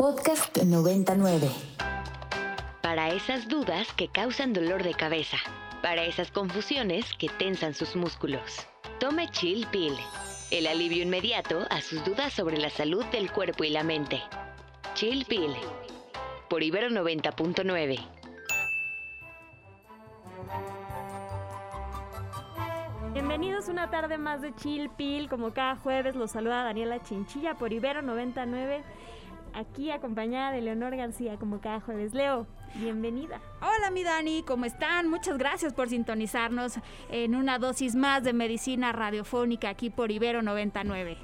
Podcast 99. Para esas dudas que causan dolor de cabeza. Para esas confusiones que tensan sus músculos. Tome Chill Pill. El alivio inmediato a sus dudas sobre la salud del cuerpo y la mente. Chill Pill. Por Ibero 90.9. Bienvenidos una tarde más de Chill Pill. Como cada jueves los saluda Daniela Chinchilla por Ibero 99 aquí acompañada de Leonor García como cada jueves. Leo, bienvenida. Hola mi Dani, ¿cómo están? Muchas gracias por sintonizarnos en una dosis más de medicina radiofónica aquí por Ibero 99.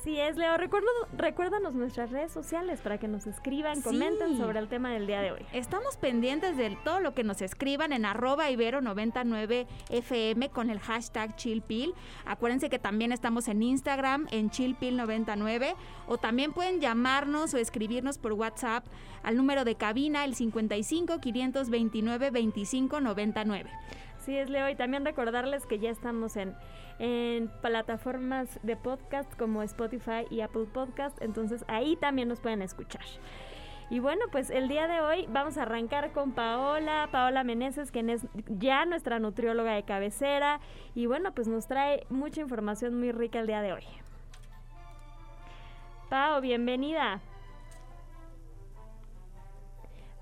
Así es, Leo. Recuerdo, recuérdanos nuestras redes sociales para que nos escriban, comenten sobre el tema del día de hoy. Estamos pendientes de todo lo que nos escriban en arroba ibero99fm con el hashtag chillpill. Acuérdense que también estamos en Instagram en chillpill99 o también pueden llamarnos o escribirnos por WhatsApp al número de cabina el 55 529 25 99. Sí, es Leo. Y también recordarles que ya estamos en en plataformas de podcast como Spotify y Apple Podcast. Entonces ahí también nos pueden escuchar. Y bueno, pues el día de hoy vamos a arrancar con Paola, Paola Meneses, quien es ya nuestra nutrióloga de cabecera. Y bueno, pues nos trae mucha información muy rica el día de hoy. Pao, bienvenida.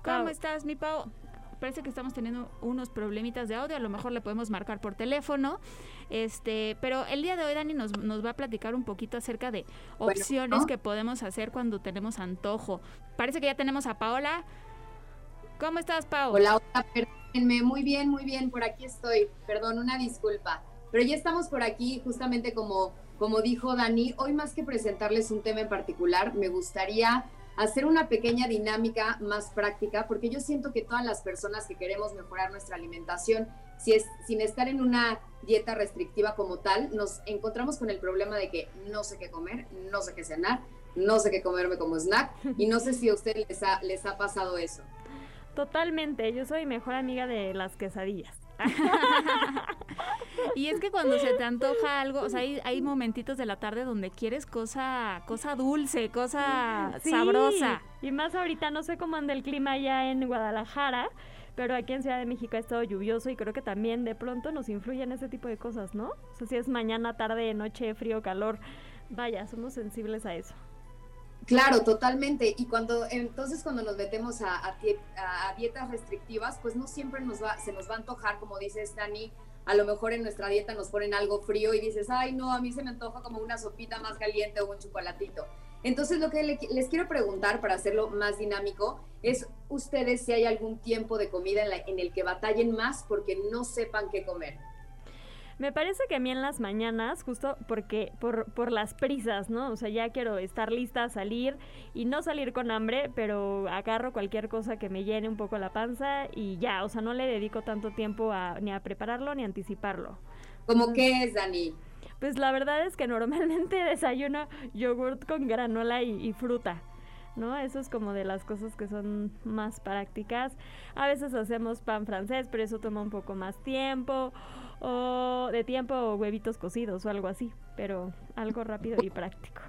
¿Cómo estás, mi Pao? Parece que estamos teniendo unos problemitas de audio, a lo mejor le podemos marcar por teléfono. Este, pero el día de hoy Dani nos, nos va a platicar un poquito acerca de opciones que podemos hacer cuando tenemos antojo. Parece que ya tenemos a Paola. ¿Cómo estás, Paola? Hola, hola, perdónenme. Muy bien, muy bien, por aquí estoy. Perdón, una disculpa. Pero ya estamos por aquí, justamente como, como dijo Dani. Hoy más que presentarles un tema en particular, me gustaría hacer una pequeña dinámica más práctica, porque yo siento que todas las personas que queremos mejorar nuestra alimentación, si es, sin estar en una dieta restrictiva como tal, nos encontramos con el problema de que no sé qué comer, no sé qué cenar, no sé qué comerme como snack, y no sé si a ustedes les ha, les ha pasado eso. Totalmente, yo soy mejor amiga de las quesadillas. y es que cuando se te antoja algo, o sea, hay, momentitos de la tarde donde quieres cosa, cosa dulce, cosa sabrosa. Y más ahorita, no sé cómo anda el clima allá en Guadalajara, pero aquí en Ciudad de México ha estado lluvioso y creo que también de pronto nos influyen ese tipo de cosas, ¿no? O sea, si es mañana, tarde, noche, frío, calor, vaya, somos sensibles a eso. Claro, totalmente. Y cuando entonces cuando nos metemos a, a, dietas restrictivas, pues no siempre nos va, se nos va a antojar, como dices Dani, a lo mejor en nuestra dieta nos ponen algo frío y dices, ay no, a mí se me antoja como una sopita más caliente o un chocolatito. Entonces lo que les quiero preguntar para hacerlo más dinámico es ustedes si hay algún tiempo de comida en, en el que batallen más porque no sepan qué comer. Me parece que a mí en las mañanas, justo porque por, por las prisas, ¿no? O sea, ya quiero estar lista a salir y no salir con hambre, pero agarro cualquier cosa que me llene un poco la panza y ya, o sea, no le dedico tanto tiempo a, ni a prepararlo ni a anticiparlo. ¿Cómo qué es, Dani? Pues la verdad es que normalmente desayuno yogurt con granola y fruta. ¿no? Eso es como de las cosas que son más prácticas. A veces hacemos pan francés, pero eso toma un poco más tiempo, o de tiempo o huevitos cocidos o algo así, pero algo rápido y práctico.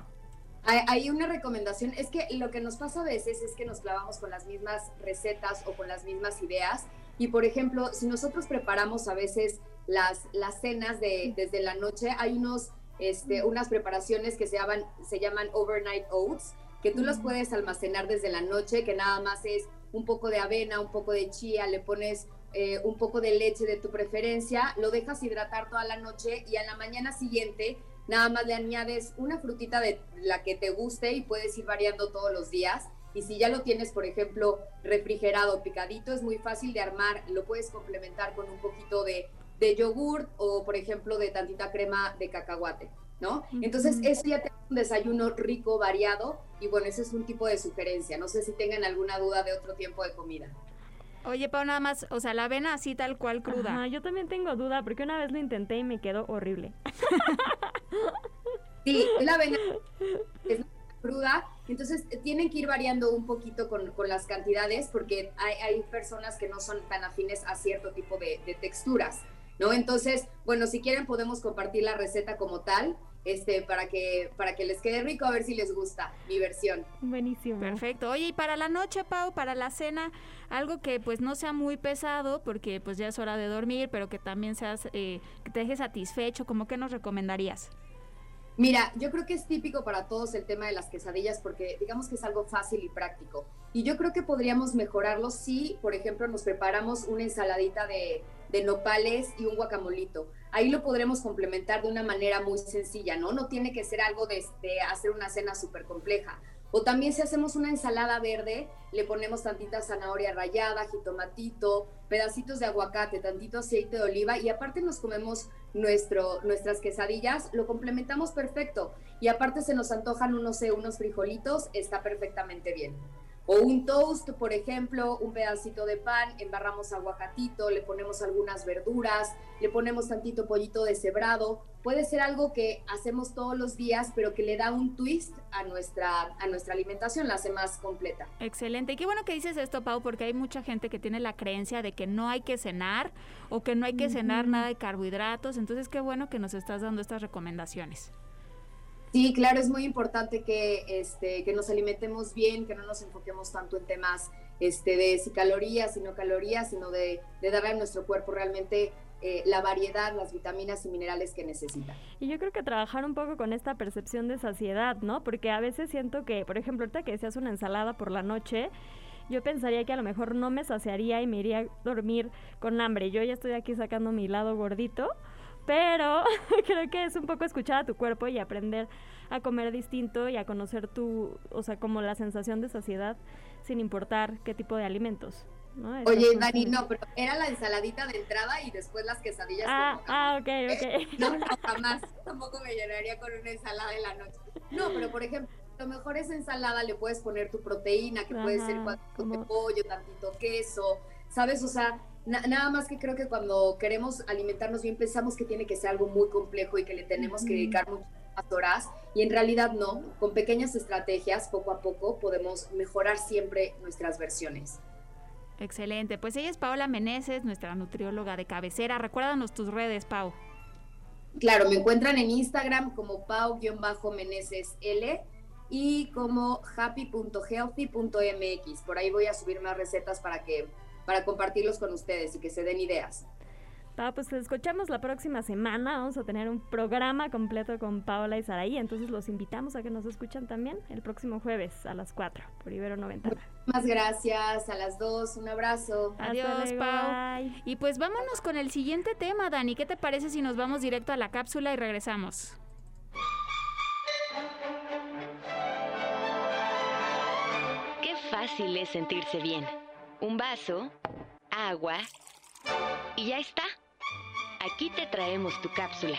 Hay una recomendación, es que lo que nos pasa a veces es que nos clavamos con las mismas recetas o con las mismas ideas. Y por ejemplo, si nosotros preparamos a veces las, las cenas de, desde la noche, hay unos, este, unas preparaciones que se llaman, se llaman overnight oats, que tú los puedes almacenar desde la noche, que nada más es un poco de avena, un poco de chía, le pones eh, un poco de leche de tu preferencia, lo dejas hidratar toda la noche y a la mañana siguiente nada más le añades una frutita de la que te guste y puedes ir variando todos los días. Y si ya lo tienes, por ejemplo, refrigerado, picadito, es muy fácil de armar. Lo puedes complementar con un poquito de, de yogurt o, por ejemplo, de tantita crema de cacahuate. ¿no? Entonces, eso ya te un desayuno rico, variado, y bueno, ese es un tipo de sugerencia. No sé si tengan alguna duda de otro tiempo de comida. Oye, Pau, nada más, o sea, la avena así tal cual cruda. yo también tengo duda, porque una vez lo intenté y me quedó horrible. sí, la avena es cruda, entonces tienen que ir variando un poquito con, las cantidades, porque hay, personas que no son tan afines a cierto tipo de, de texturas. ¿no? Entonces, bueno, si quieren podemos compartir la receta como tal este, para que, para que les quede rico, a ver si les gusta mi versión. Buenísimo. Perfecto. Oye, y para la noche, Pau, para la cena, algo que pues no sea muy pesado, porque pues ya es hora de dormir, pero que también seas, eh, que te deje satisfecho, ¿cómo que nos recomendarías? Mira, yo creo que es típico para todos el tema de las quesadillas porque digamos que es algo fácil y práctico. Y yo creo que podríamos mejorarlo si, por ejemplo, nos preparamos una ensaladita de, de nopales y un guacamolito. Ahí lo podremos complementar de una manera muy sencilla, ¿no? No tiene que ser algo de, de hacer una cena súper compleja. O también si hacemos una ensalada verde, le ponemos tantita zanahoria rallada, jitomatito, pedacitos de aguacate, tantito aceite de oliva y aparte nos comemos nuestro, nuestras quesadillas, lo complementamos perfecto. Y aparte se nos antojan, no sé, unos frijolitos, está perfectamente bien. O un toast, por ejemplo, un pedacito de pan, embarramos aguacatito, le ponemos algunas verduras, le ponemos tantito pollito deshebrado. Puede ser algo que hacemos todos los días, pero que le da un twist a nuestra, a nuestra alimentación, la hace más completa. Excelente. Y qué bueno que dices esto, Pau, porque hay mucha gente que tiene la creencia de que no hay que cenar o que no hay que cenar nada de carbohidratos. Entonces, qué bueno que nos estás dando estas recomendaciones. Sí, claro, es muy importante que, este, que nos alimentemos bien, que no nos enfoquemos tanto en temas este, de si calorías y no calorías, sino de, de darle a nuestro cuerpo realmente eh, la variedad, las vitaminas y minerales que necesita. Y yo creo que trabajar un poco con esta percepción de saciedad, ¿no? Porque a veces siento que, por ejemplo, ahorita que decías una ensalada por la noche, yo pensaría que a lo mejor no me saciaría y me iría a dormir con hambre. Yo ya estoy aquí sacando mi lado gordito pero creo que es un poco escuchar a tu cuerpo y aprender a comer distinto y a conocer tu, o sea, como la sensación de saciedad sin importar qué tipo de alimentos. ¿no? Oye, Dani, no, pero era la ensaladita de entrada y después las quesadillas. Ah, ah ok, ok. No, no, jamás. Tampoco me llenaría con una ensalada en la noche. No, pero por ejemplo, a lo mejor esa ensalada le puedes poner tu proteína, que puede ser cuatro como... de pollo, tantito queso, ¿sabes? O sea, nada más que creo que cuando queremos alimentarnos bien pensamos que tiene que ser algo muy complejo y que le tenemos que dedicar muchas horas y en realidad no, con pequeñas estrategias poco a poco podemos mejorar siempre nuestras versiones. Excelente, pues ella es Paola Meneses, nuestra nutrióloga de cabecera. Recuérdanos tus redes, Pau. Claro, me encuentran en Instagram como pau-meneses-l y como happy.healthy.mx. Por ahí voy a subir más recetas para que para compartirlos con ustedes y que se den ideas. Ah, pues escuchamos la próxima semana. Vamos a tener un programa completo con Paola y Saraí. Entonces los invitamos a que nos escuchen también el próximo jueves a las 4 por Ibero 90. Muchas gracias. A las 2. Un abrazo. Adiós, Pau. Y pues vámonos con el siguiente tema, Dani. ¿Qué te parece si nos vamos directo a la cápsula y regresamos? Qué fácil es sentirse bien un vaso, agua y ya está. Aquí te traemos tu cápsula.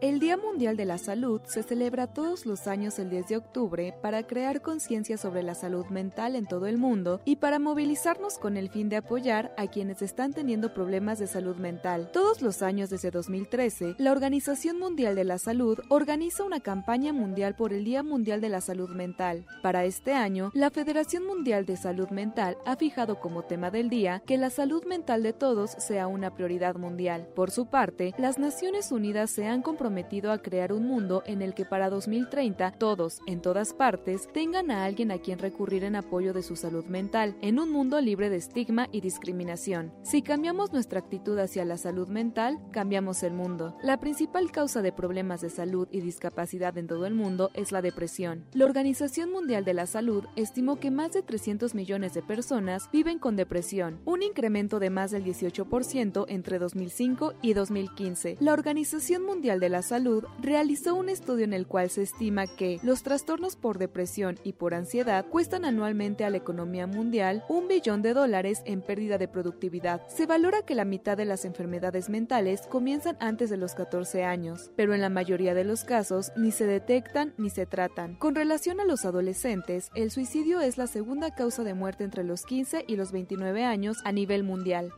El Día Mundial de la Salud se celebra todos los años el 10 de octubre para crear conciencia sobre la salud mental en todo el mundo y para movilizarnos con el fin de apoyar a quienes están teniendo problemas de salud mental. Todos los años desde 2013, la Organización Mundial de la Salud organiza una campaña mundial por el Día Mundial de la Salud Mental. Para este año, la Federación Mundial de Salud Mental ha fijado como tema del día que la salud mental de todos sea una prioridad mundial. Por su parte, las Naciones Unidas se han comprometido a crear un mundo en el que para 2030 todos, en todas partes, tengan a alguien a quien recurrir en apoyo de su salud mental, en un mundo libre de estigma y discriminación. Si cambiamos nuestra actitud hacia la salud mental, cambiamos el mundo. La principal causa de problemas de salud y discapacidad en todo el mundo es la depresión. La Organización Mundial de la Salud estimó que más de 300 millones de personas viven con depresión, un incremento de más del 18% entre 2005 y 2015. La Organización Mundial de la Salud realizó un estudio en el cual se estima que los trastornos por depresión y por ansiedad cuestan anualmente a la economía mundial un billón de dólares en pérdida de productividad. Se valora que la mitad de las enfermedades mentales comienzan antes de los 14 años, pero en la mayoría de los casos ni se detectan ni se tratan. Con relación a los adolescentes, el suicidio es la segunda causa de muerte entre los 15 y los 29 años a nivel mundial.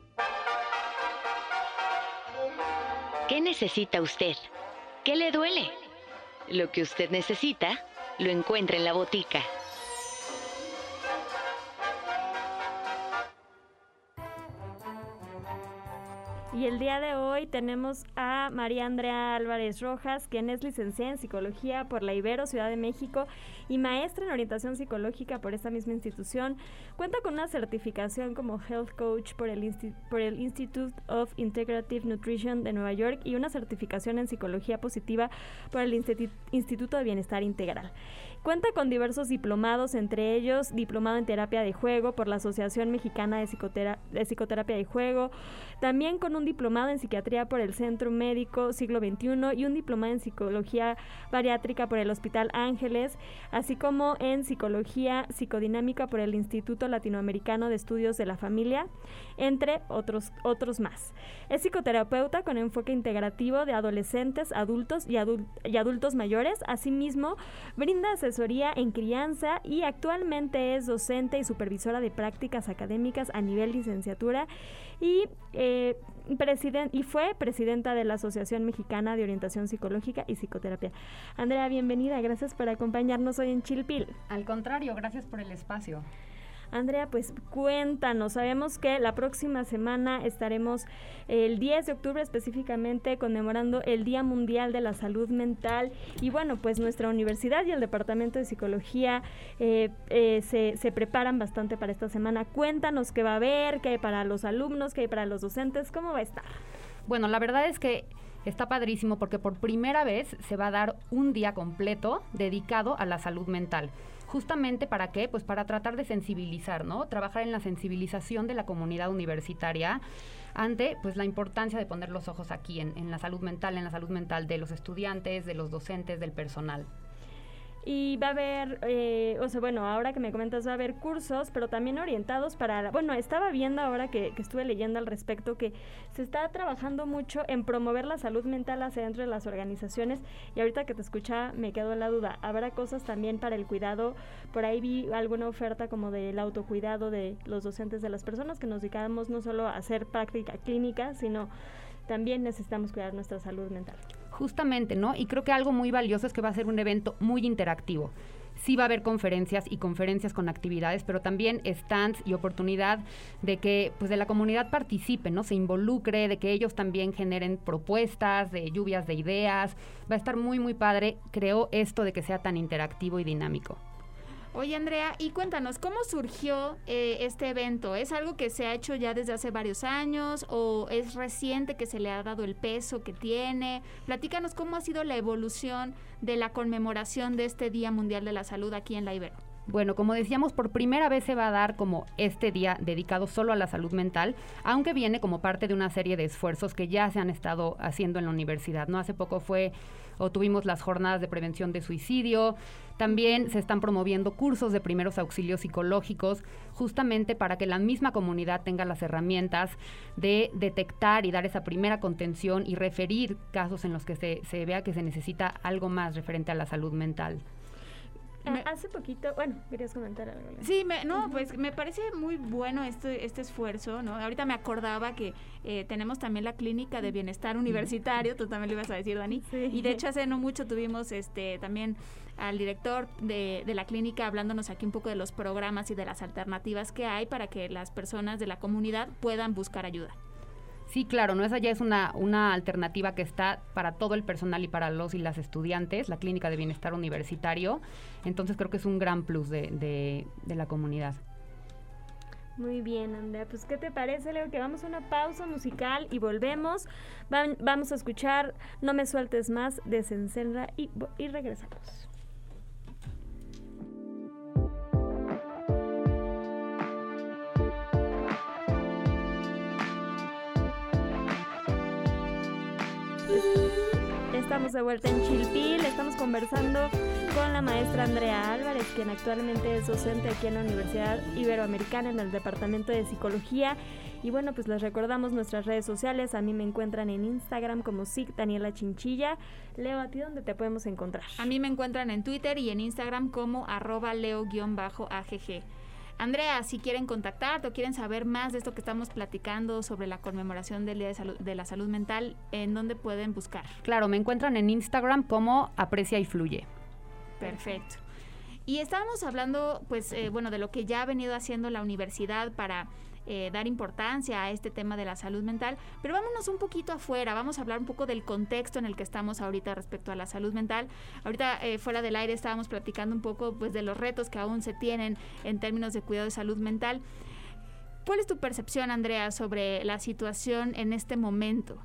¿Qué necesita usted? ¿Qué le duele? Lo que usted necesita lo encuentra en la botica. Y el día de hoy tenemos a María Andrea Álvarez Rojas, quien es licenciada en psicología por la Ibero Ciudad de México y maestra en orientación psicológica por esta misma institución. Cuenta con una certificación como Health Coach por el, por el Institute of Integrative Nutrition de Nueva York y una certificación en psicología positiva por el Instituto de Bienestar Integral. Cuenta con diversos diplomados, entre ellos diplomado en terapia de juego por la Asociación Mexicana de, Psicoterapia de Juego, también con un diplomado en psiquiatría por el Centro Médico Siglo XXI y un diplomado en psicología bariátrica por el Hospital Ángeles, así como en psicología psicodinámica por el Instituto Latinoamericano de Estudios de la Familia, entre otros, otros más. Es psicoterapeuta con enfoque integrativo de adolescentes, adultos y, adultos mayores. Asimismo, brinda en crianza y actualmente es docente y supervisora de prácticas académicas a nivel licenciatura y, eh, y fue presidenta de la Asociación Mexicana de Orientación Psicológica y Psicoterapia. Andrea, bienvenida, gracias por acompañarnos hoy en Chilpil. Al contrario, gracias por el espacio. Andrea, pues cuéntanos, sabemos que la próxima semana estaremos el 10 de octubre específicamente conmemorando el Día Mundial de la Salud Mental y bueno, pues nuestra universidad y el Departamento de Psicología eh, eh, se, se, preparan bastante para esta semana. Cuéntanos qué va a haber, qué hay para los alumnos, qué hay para los docentes, cómo va a estar. Bueno, la verdad es que está padrísimo porque por primera vez se va a dar un día completo dedicado a la salud mental justamente para qué? Pues para tratar de sensibilizar, ¿no? Trabajar en la sensibilización de la comunidad universitaria ante pues la importancia de poner los ojos aquí en, en la salud mental, en la salud mental de los estudiantes, de los docentes, del personal. Y va a haber, eh, o sea, bueno, ahora que me comentas, va a haber cursos, pero también orientados para, bueno, estaba viendo ahora que, que, estuve leyendo al respecto que se está trabajando mucho en promover la salud mental hacia dentro de las organizaciones y ahorita que te escucha me quedó la duda, ¿habrá cosas también para el cuidado? Por ahí vi alguna oferta como del autocuidado de los docentes de las personas que nos dedicamos no solo a hacer práctica clínica, sino también necesitamos cuidar nuestra salud mental. Justamente, ¿no? Y creo que algo muy valioso es que va a ser un evento muy interactivo. Sí va a haber conferencias y conferencias con actividades, pero también stands y oportunidad de que pues de la comunidad participe, ¿no? Se involucre, de que ellos también generen propuestas, de lluvias de ideas. Va a estar muy muy padre, creo esto de que sea tan interactivo y dinámico. Oye, Andrea, y cuéntanos, ¿cómo surgió eh, este evento? ¿Es algo que se ha hecho ya desde hace varios años o es reciente que se le ha dado el peso que tiene? Platícanos cómo ha sido la evolución de la conmemoración de este Día Mundial de la Salud aquí en la Ibero. Bueno, como decíamos, por primera vez se va a dar como este día dedicado solo a la salud mental, aunque viene como parte de una serie de esfuerzos que ya se han estado haciendo en la universidad. No hace poco fue o tuvimos las jornadas de prevención de suicidio. También se están promoviendo cursos de primeros auxilios psicológicos, justamente para que la misma comunidad tenga las herramientas de detectar y dar esa primera contención y referir casos en los que se, se vea que se necesita algo más referente a la salud mental. Ah, hace poquito, bueno, querías comentar algo. Sí, no, pues me parece muy bueno este, este esfuerzo, ¿no? Ahorita me acordaba que eh, tenemos también la clínica de bienestar universitario, tú también lo ibas a decir, Dani. Y de hecho hace no mucho tuvimos este también al director de, de la clínica hablándonos aquí un poco de los programas y de las alternativas que hay para que las personas de la comunidad puedan buscar ayuda. Sí, claro, no esa ya es una, una alternativa que está para todo el personal y para los y las estudiantes, la clínica de bienestar universitario. Entonces creo que es un gran plus de, de, de la comunidad. Muy bien, Andrea. Pues, ¿qué te parece, Leo? Que vamos a una pausa musical y volvemos. vamos a escuchar No me sueltes más de Sensenra y, y regresamos. Estamos de vuelta en Chilpil, estamos conversando con la maestra Andrea Álvarez, quien actualmente es docente aquí en la Universidad Iberoamericana en el Departamento de Psicología. Y bueno, pues les recordamos nuestras redes sociales. A mí me encuentran en Instagram como SIC Daniela Chinchilla. Leo, ¿a ti dónde te podemos encontrar? A mí me encuentran en Twitter y en Instagram como arroba leo-agg. Andrea, si quieren contactarte o quieren saber más de esto que estamos platicando sobre la conmemoración del Día de, la Salud Mental, ¿en dónde pueden buscar? Claro, me encuentran en Instagram como Aprecia y Fluye. Perfecto. Y estábamos hablando, pues, eh, bueno, de lo que ya ha venido haciendo la universidad para eh, dar importancia a este tema de la salud mental, pero vámonos un poquito afuera, vamos a hablar un poco del contexto en el que estamos ahorita respecto a la salud mental. Ahorita eh, fuera del aire estábamos platicando un poco pues de los retos que aún se tienen en términos de cuidado de salud mental. ¿Cuál es tu percepción, Andrea, sobre la situación en este momento?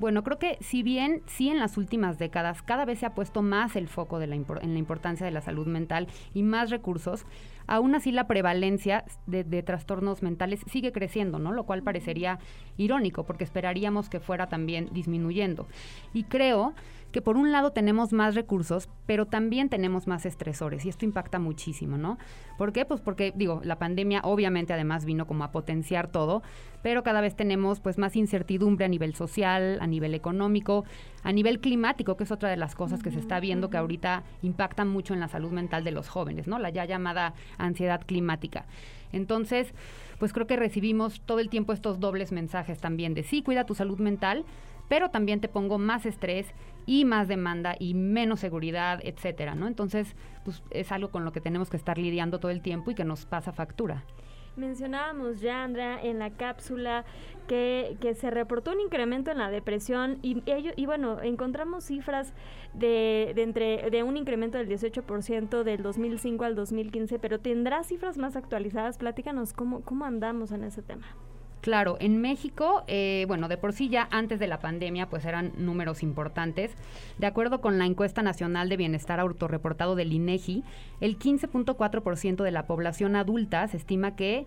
Bueno, creo que si bien sí en las últimas décadas cada vez se ha puesto más el foco de la en la importancia de la salud mental y más recursos, aún así la prevalencia de, de, trastornos mentales sigue creciendo, ¿no? Lo cual parecería irónico porque esperaríamos que fuera también disminuyendo. Y creo que por un lado tenemos más recursos, pero también tenemos más estresores y esto impacta muchísimo, ¿no? ¿Por qué? Pues porque, digo, la pandemia obviamente además vino como a potenciar todo, pero cada vez tenemos pues más incertidumbre a nivel social, a nivel económico, a nivel climático, que es otra de las cosas que se está viendo que ahorita impactan mucho en la salud mental de los jóvenes, ¿no? La ya llamada ansiedad climática. Entonces, pues creo que recibimos todo el tiempo estos dobles mensajes también de sí, cuida tu salud mental, pero también te pongo más estrés y más demanda y menos seguridad, etcétera, ¿no? Entonces, pues es algo con lo que tenemos que estar lidiando todo el tiempo y que nos pasa factura. Mencionábamos ya, Andrea, en la cápsula que, que, se reportó un incremento en la depresión y, y, y bueno, encontramos cifras de, de, entre, de un incremento del 18% del 2005 al 2015, pero tendrá cifras más actualizadas. Platícanos cómo, cómo andamos en ese tema. Claro, en México, eh, bueno, de por sí ya antes de la pandemia, pues eran números importantes. De acuerdo con la encuesta nacional de bienestar autorreportado del INEGI, el 15.4% de la población adulta se estima que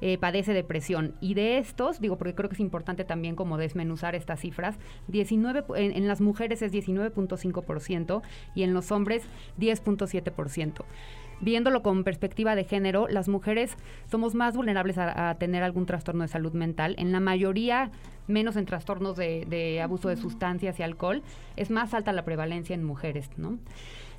eh, padece depresión. Y de estos, digo, porque creo que es importante también como desmenuzar estas cifras, 19, en, en las mujeres es 19.5% y en los hombres 10.7% viéndolo con perspectiva de género, las mujeres somos más vulnerables a, a, tener algún trastorno de salud mental. En la mayoría, menos en trastornos de, de abuso de sustancias y alcohol, es más alta la prevalencia en mujeres, ¿no?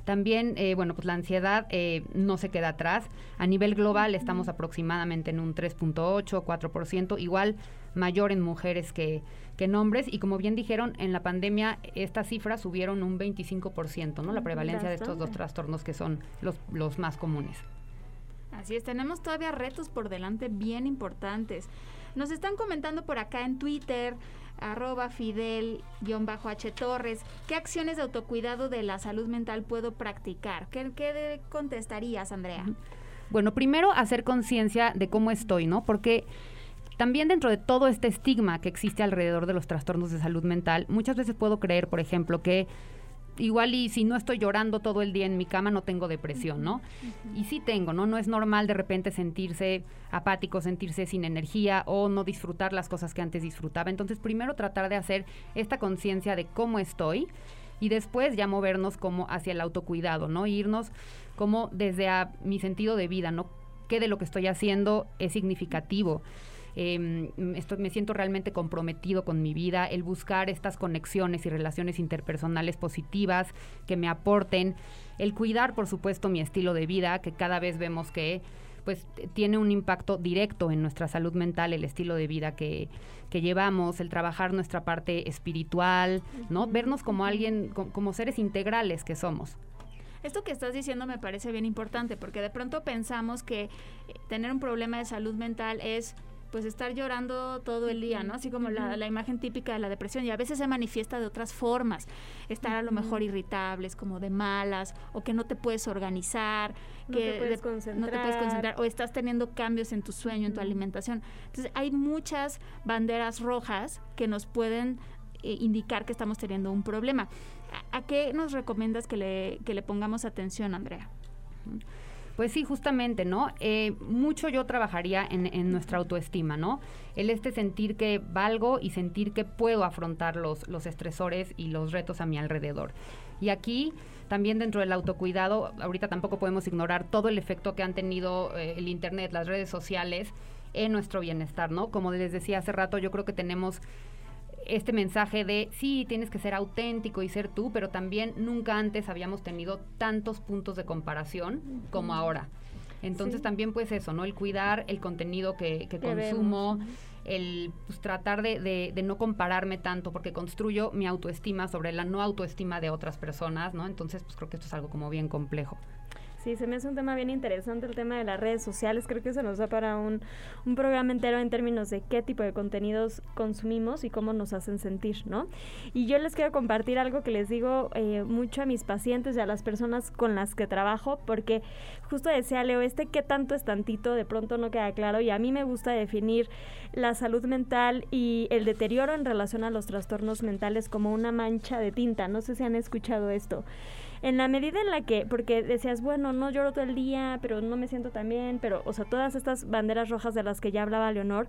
También, eh, bueno, pues la ansiedad eh, no se queda atrás. A nivel global estamos aproximadamente en un 3.8, 4%, igual mayor en mujeres que, que en hombres. Y como bien dijeron, en la pandemia estas cifras subieron un 25%, ¿no? La prevalencia de estos dos trastornos que son los, los más comunes. Así es, tenemos todavía retos por delante bien importantes. Nos están comentando por acá en Twitter, arroba Fidel-H Torres, ¿qué acciones de autocuidado de la salud mental puedo practicar? ¿Qué, qué contestarías, Andrea? Bueno, primero hacer conciencia de cómo estoy, ¿no? Porque también dentro de todo este estigma que existe alrededor de los trastornos de salud mental, muchas veces puedo creer, por ejemplo, que igual y si no estoy llorando todo el día en mi cama no tengo depresión, ¿no? Uh -huh. Y sí tengo, ¿no? No es normal de repente sentirse apático, sentirse sin energía o no disfrutar las cosas que antes disfrutaba. Entonces, primero tratar de hacer esta conciencia de cómo estoy y después ya movernos como hacia el autocuidado, ¿no? Irnos como desde a mi sentido de vida, ¿no? ¿Qué de lo que estoy haciendo es significativo? Eh, estoy, me siento realmente comprometido con mi vida, el buscar estas conexiones y relaciones interpersonales positivas que me aporten, el cuidar, por supuesto, mi estilo de vida, que cada vez vemos que pues tiene un impacto directo en nuestra salud mental, el estilo de vida que, que llevamos, el trabajar nuestra parte espiritual, ¿no? Vernos como alguien, como, como seres integrales que somos. Esto que estás diciendo me parece bien importante porque de pronto pensamos que tener un problema de salud mental es pues estar llorando todo el día, ¿no? Así como la, la, imagen típica de la depresión y a veces se manifiesta de otras formas, estar a lo mejor irritables, como de malas, o que no te puedes organizar, no que te puedes de, no te puedes concentrar, o estás teniendo cambios en tu sueño, en tu alimentación. Entonces hay muchas banderas rojas que nos pueden eh, indicar que estamos teniendo un problema. ¿A, ¿A, qué nos recomiendas que le, que le pongamos atención, Andrea? Pues sí, justamente, ¿no? Eh, mucho yo trabajaría en, en, nuestra autoestima, ¿no? El este sentir que valgo y sentir que puedo afrontar los, los estresores y los retos a mi alrededor. Y aquí también dentro del autocuidado, ahorita tampoco podemos ignorar todo el efecto que han tenido eh, el Internet, las redes sociales en nuestro bienestar, ¿no? Como les decía hace rato, yo creo que tenemos este mensaje de sí, tienes que ser auténtico y ser tú, pero también nunca antes habíamos tenido tantos puntos de comparación como ahora. Entonces sí. también pues eso, ¿no? El cuidar el contenido que, que consumo, vemos. el pues, tratar de, de, de, no compararme tanto porque construyo mi autoestima sobre la no autoestima de otras personas, ¿no? Entonces pues creo que esto es algo como bien complejo. Sí, se me hace un tema bien interesante el tema de las redes sociales. Creo que se nos da para un, un, programa entero en términos de qué tipo de contenidos consumimos y cómo nos hacen sentir, ¿no? Y yo les quiero compartir algo que les digo eh, mucho a mis pacientes y a las personas con las que trabajo, porque justo decía Leo, este qué tanto es tantito, de pronto no queda claro y a mí me gusta definir la salud mental y el deterioro en relación a los trastornos mentales como una mancha de tinta. No sé si han escuchado esto en la medida en la que, porque decías, bueno, no lloro todo el día, pero no me siento tan bien, pero, o sea, todas estas banderas rojas de las que ya hablaba Leonor,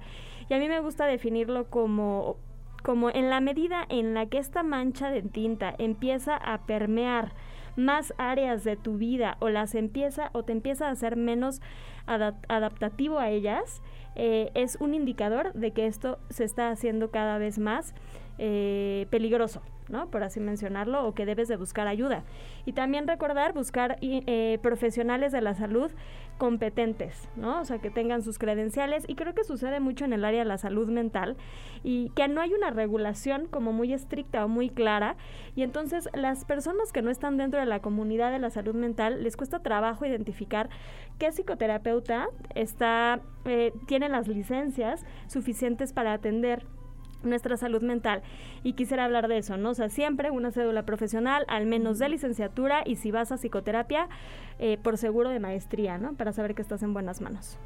y a mí me gusta definirlo como como en la medida en la que esta mancha de tinta empieza a permear más áreas de tu vida o las empieza o te empieza a hacer menos adaptativo a ellas, eh, es un indicador de que esto se está haciendo cada vez más eh, peligroso. ¿No? Por así mencionarlo, o que debes de buscar ayuda. Y también recordar buscar eh, profesionales de la salud competentes, ¿no? O sea, que tengan sus credenciales y creo que sucede mucho en el área de la salud mental y que no hay una regulación como muy estricta o muy clara y entonces las personas que no están dentro de la comunidad de la salud mental les cuesta trabajo identificar qué psicoterapeuta está eh, tiene las licencias suficientes para atender nuestra salud mental. Y quisiera hablar de eso, ¿no? O sea, siempre una cédula profesional, al menos de licenciatura, y si vas a psicoterapia, eh, por seguro de maestría, ¿no? Para saber que estás en buenas manos.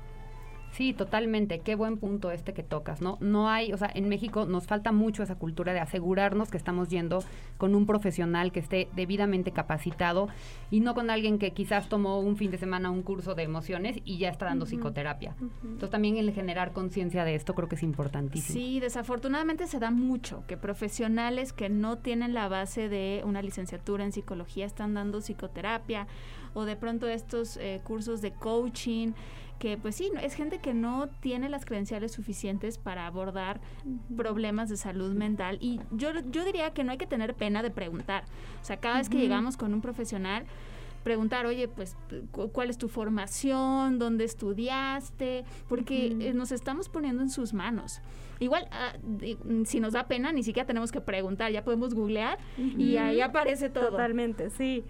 Sí, totalmente. Qué buen punto este que tocas, ¿no? No hay, o sea, en México nos falta mucho esa cultura de asegurarnos que estamos yendo con un profesional que esté debidamente capacitado y no con alguien que quizás tomó un fin de semana un curso de emociones y ya está dando psicoterapia. Entonces también el generar conciencia de esto creo que es importantísimo. Sí, desafortunadamente se da mucho que profesionales que no tienen la base de una licenciatura en psicología están dando psicoterapia o de pronto estos eh, cursos de coaching que pues sí, es gente que no tiene las credenciales suficientes para abordar problemas de salud mental y yo, yo diría que no hay que tener pena de preguntar. O sea, cada vez que llegamos con un profesional, preguntar, oye, pues, ¿cuál es tu formación? ¿Dónde estudiaste? Porque eh, nos estamos poniendo en sus manos. Igual, ah, si nos da pena, ni siquiera tenemos que preguntar, ya podemos googlear y ahí aparece todo. Totalmente, sí.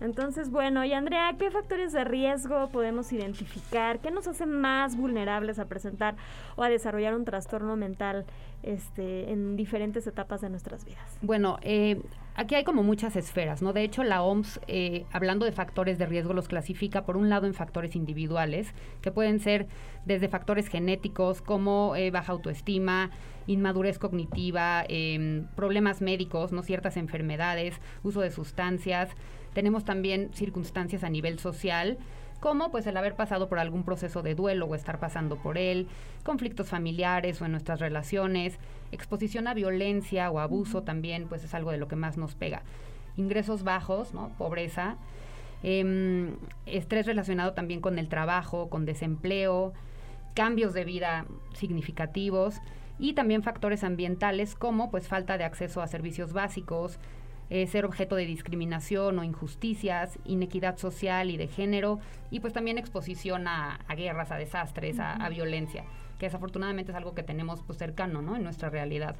Entonces, bueno, y Andrea, ¿qué factores de riesgo podemos identificar? ¿Qué nos hace más vulnerables a presentar o a desarrollar un trastorno mental este, en diferentes etapas de nuestras vidas? Bueno, eh, aquí hay como muchas esferas, ¿no? De hecho, la OMS, eh, hablando de factores de riesgo, los clasifica por un lado en factores individuales, que pueden ser desde factores genéticos como eh, baja autoestima, inmadurez cognitiva, em, problemas médicos, ¿no? Ciertas enfermedades, uso de sustancias tenemos también circunstancias a nivel social, como pues el haber pasado por algún proceso de duelo o estar pasando por él, conflictos familiares o en nuestras relaciones, exposición a violencia o abuso también, pues es algo de lo que más nos pega. Ingresos bajos, ¿no? Pobreza, em, estrés relacionado también con el trabajo, con desempleo, cambios de vida significativos y también factores ambientales como pues falta de acceso a servicios básicos, eh, ser objeto de discriminación o injusticias, inequidad social y de género, y pues también exposición a, guerras, a desastres, a, violencia, que desafortunadamente es algo que tenemos pues cercano, ¿no? En nuestra realidad.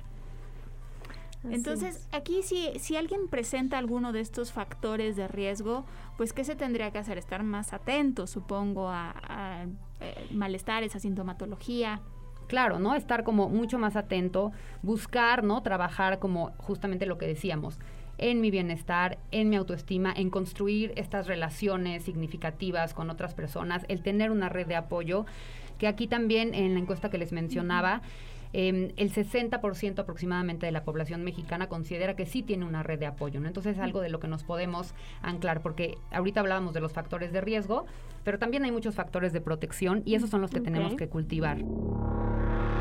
Entonces, aquí si, si alguien presenta alguno de estos factores de riesgo, pues ¿qué se tendría que hacer? Estar más atento, supongo, a, a eh, malestares, a sintomatología. Claro, ¿no? Estar como mucho más atento, buscar, ¿no? Trabajar como justamente lo que decíamos, en mi bienestar, en mi autoestima, en construir estas relaciones significativas con otras personas, el tener una red de apoyo, que aquí también en la encuesta que les mencionaba, em, el 60% aproximadamente de la población mexicana considera que sí tiene una red de apoyo, ¿no? Entonces es algo de lo que nos podemos anclar, porque ahorita hablábamos de los factores de riesgo, pero también hay muchos factores de protección y esos son los que tenemos que cultivar.